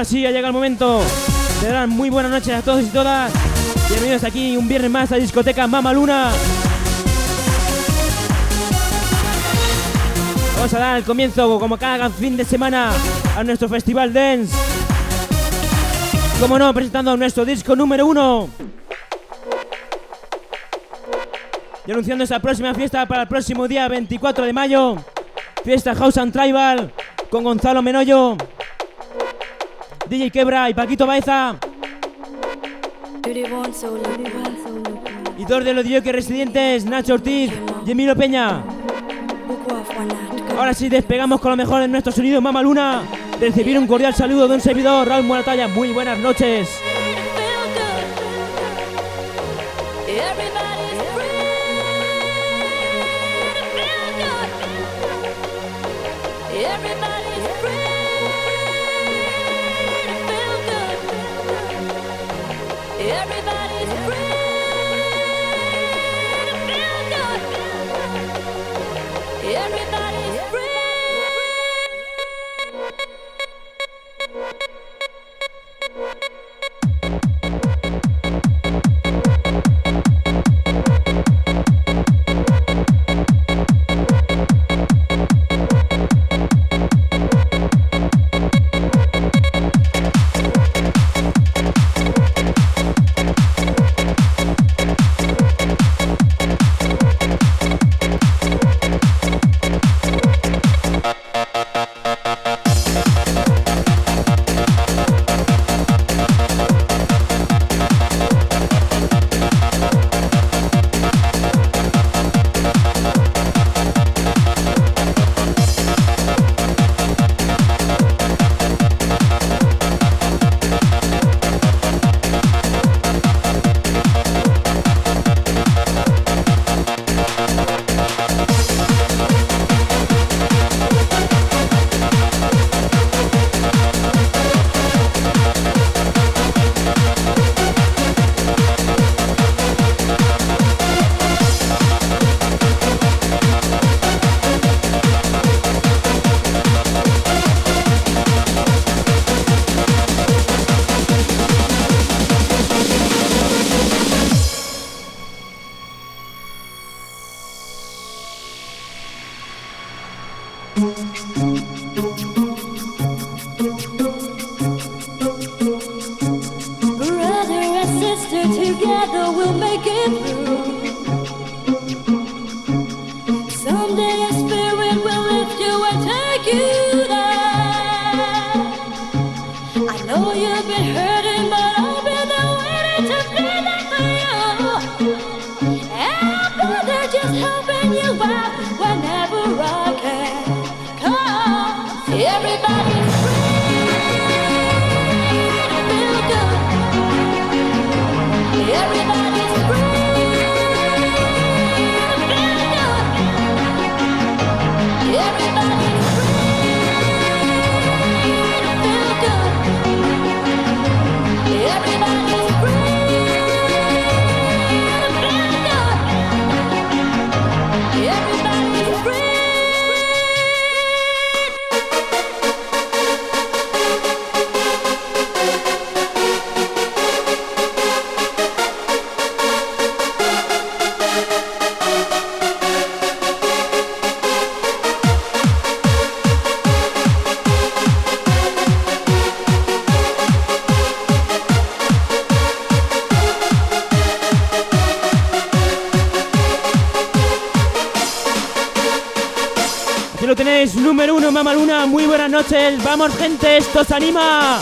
ahora sí, ya llega el momento dar muy buenas noches a todos y todas. Bienvenidos aquí un viernes más a discoteca Mama Luna. Vamos a dar el comienzo, como cada fin de semana, a nuestro festival dance. Como no, presentando nuestro disco número uno. Y anunciando esa próxima fiesta para el próximo día 24 de mayo. Fiesta House and Tribal con Gonzalo Menoyo, DJ Quebra y Paquito Baeza. Y dos de los que residentes, Nacho Ortiz y Emilio Peña. Ahora sí despegamos con lo mejor de nuestro sonido Mama Luna. Recibir un cordial saludo de un servidor, Raúl Moratalla. Muy buenas noches. Vamos gente, esto se anima.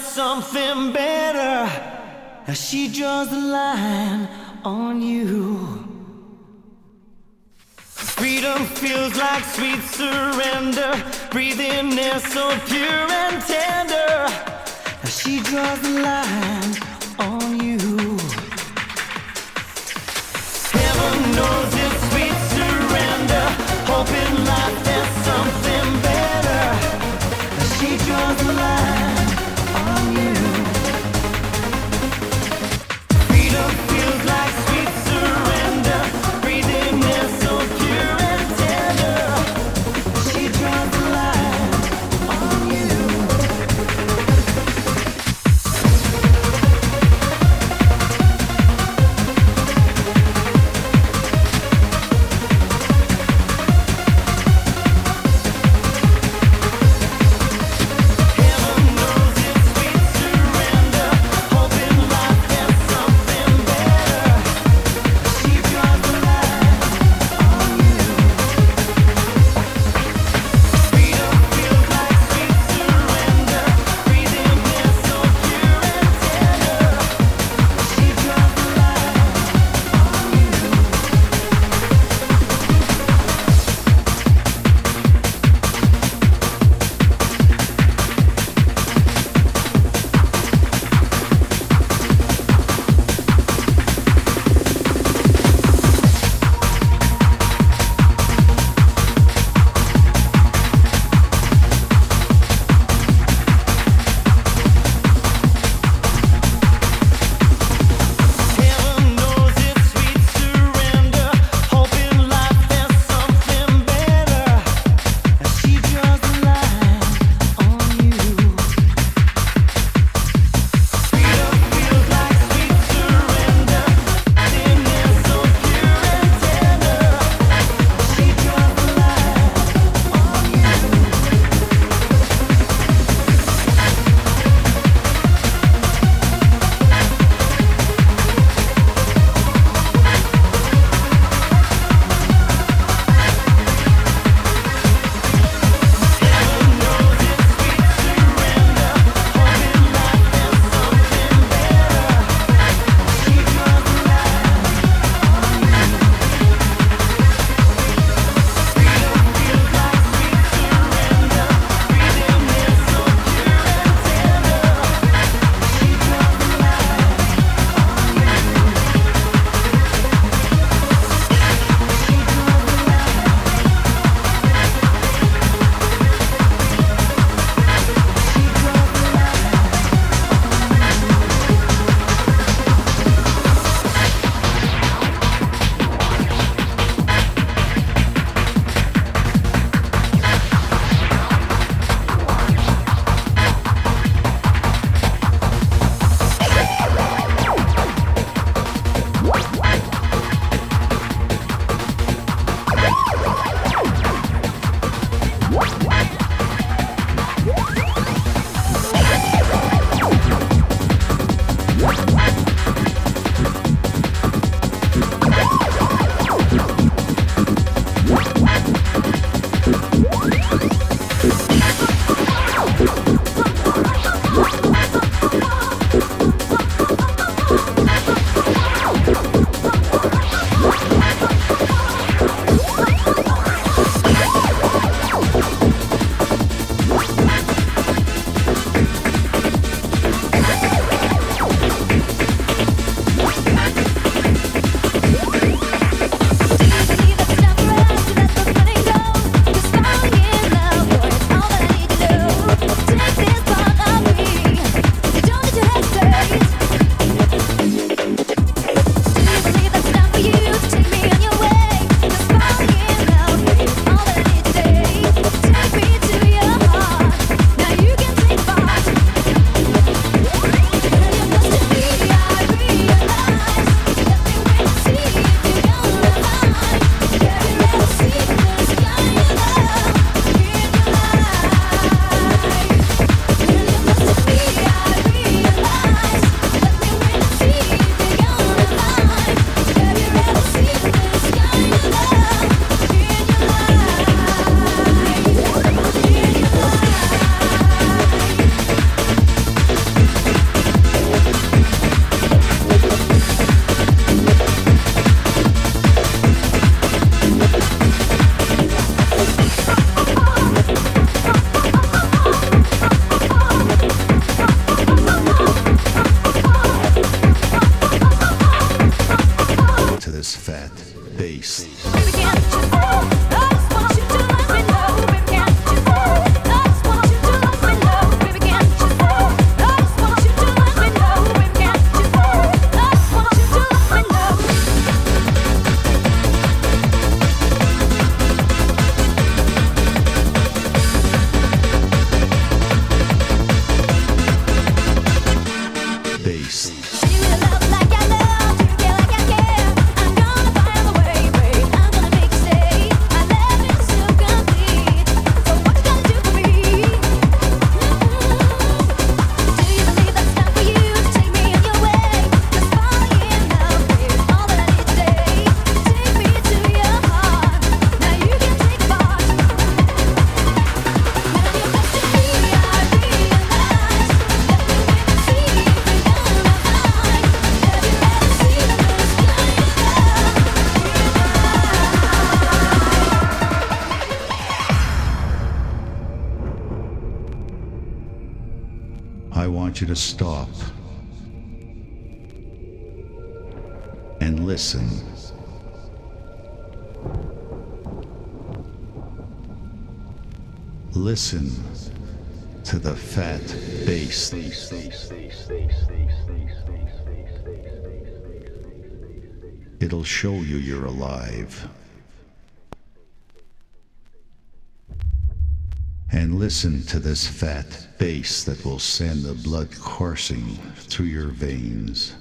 something better. She draws the line on you. Freedom feels like sweet surrender. Breathing air so pure and tender. She draws the line. Peace. Peace. Listen to the fat bass. It'll show you you're alive. And listen to this fat bass that will send the blood coursing through your veins.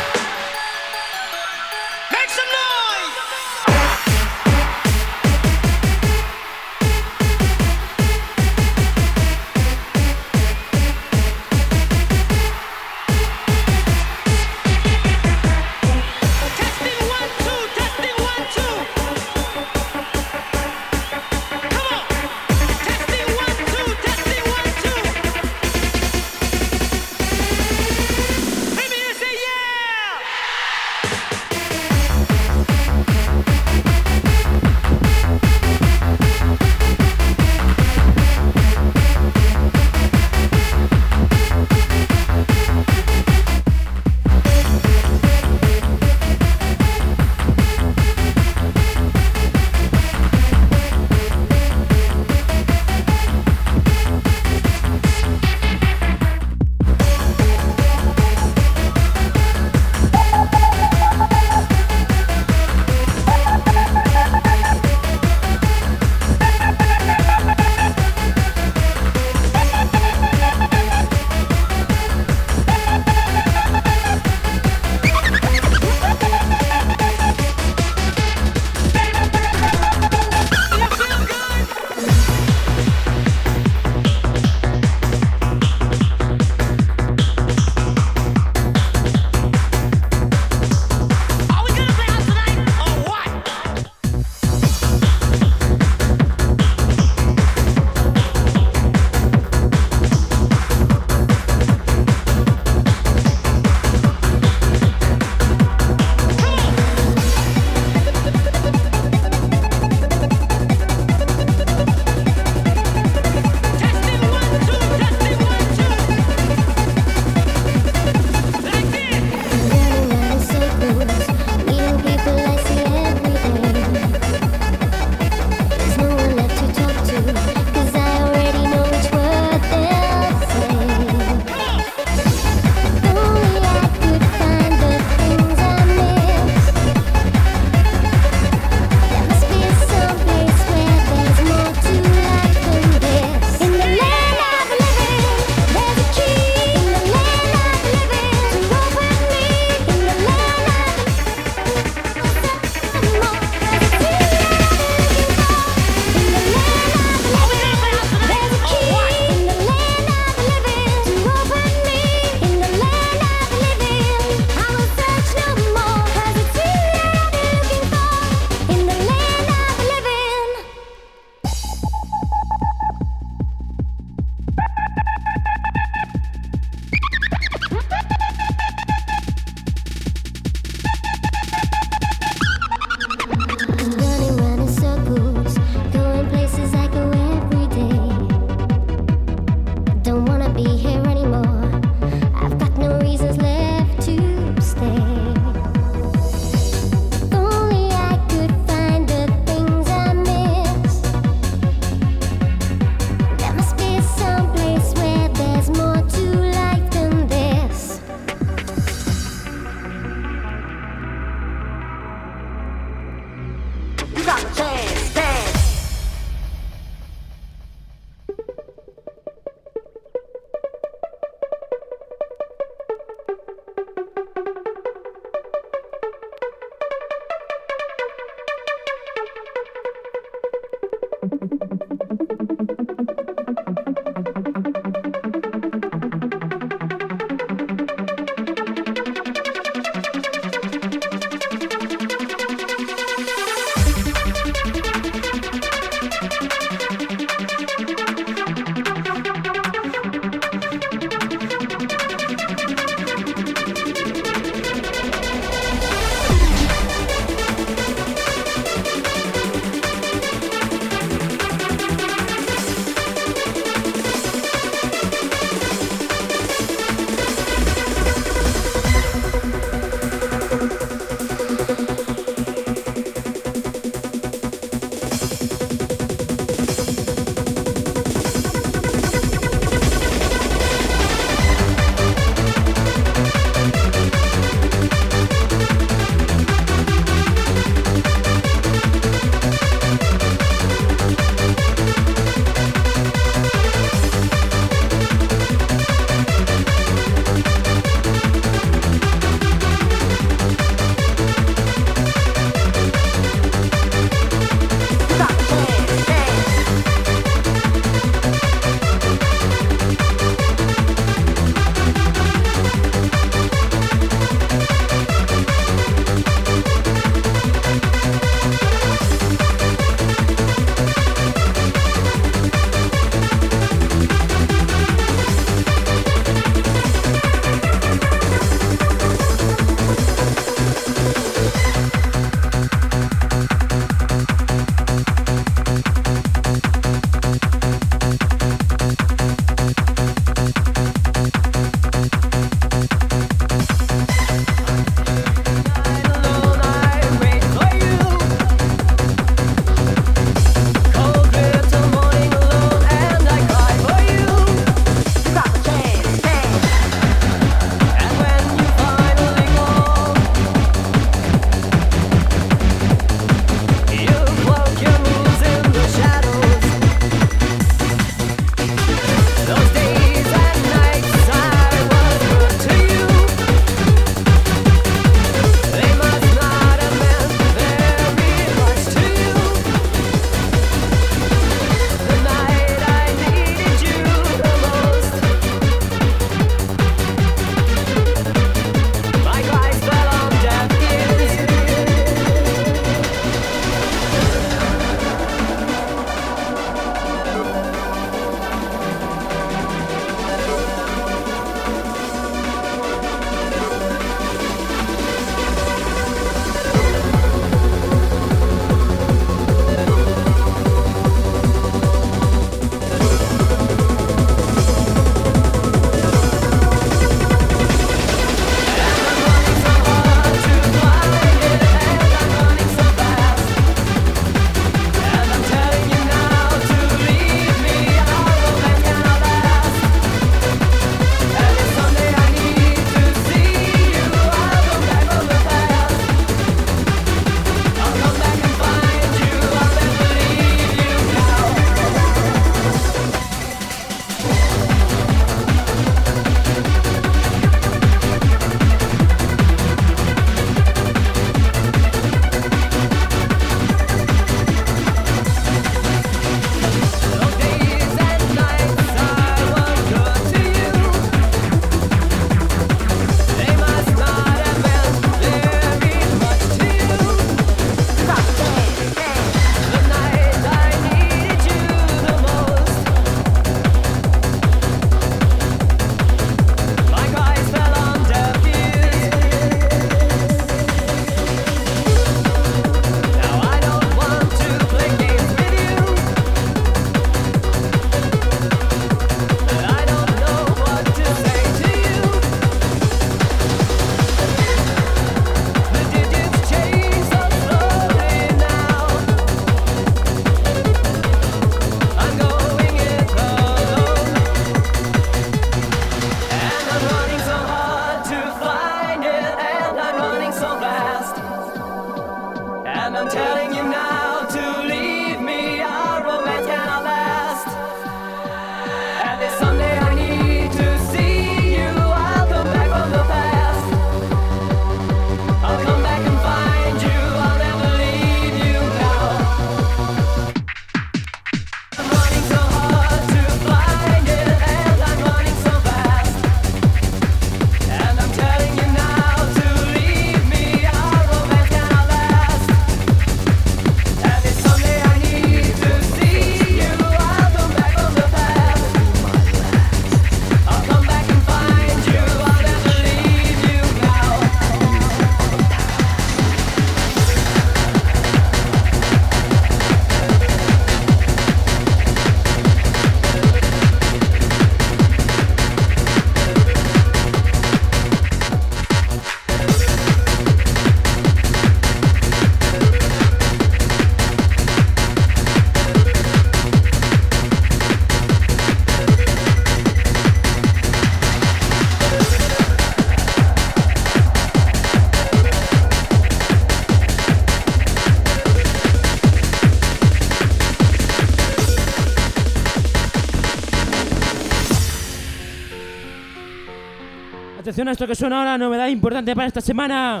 atención esto que suena ahora, novedad importante para esta semana.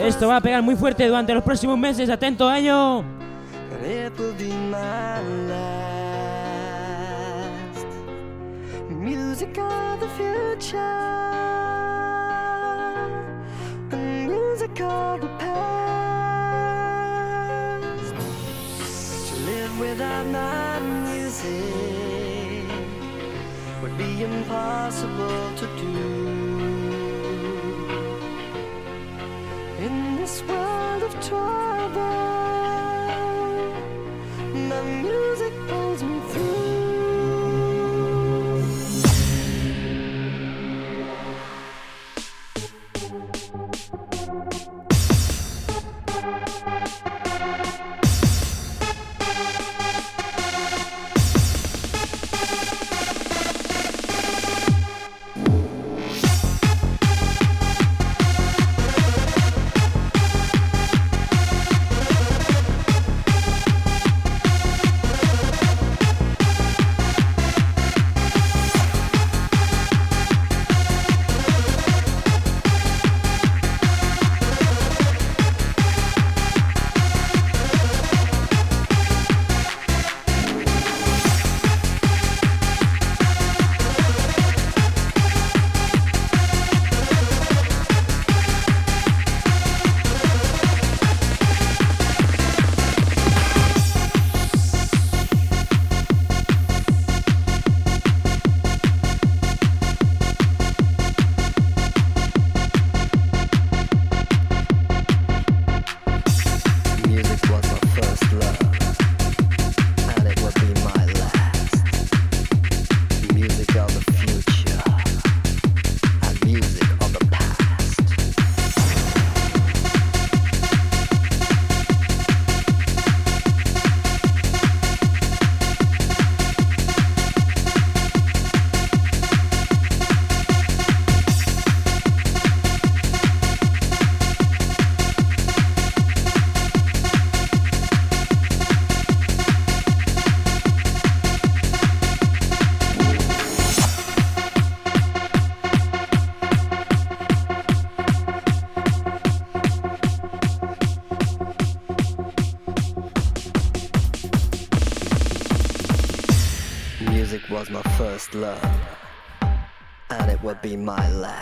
Esto va a pegar muy fuerte durante los próximos meses, atento a ello. love, and it would be my last.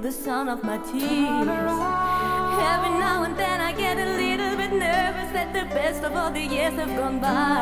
the sound of my tears. Every now and then I get a little bit nervous that the best of all the years have gone by.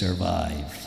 Survive.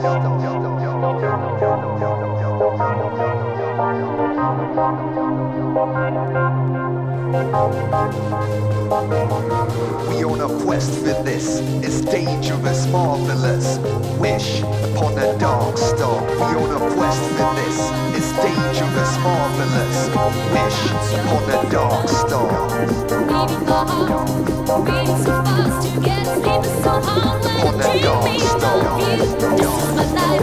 We on a quest for this. It's dangerous, marvelous. Wish upon a dark star. We on a quest for this. It's dangerous, marvelous. Wish upon a dark star. Reading far, reading so fast to get sleep is so hard. Upon a dark star. Up and down.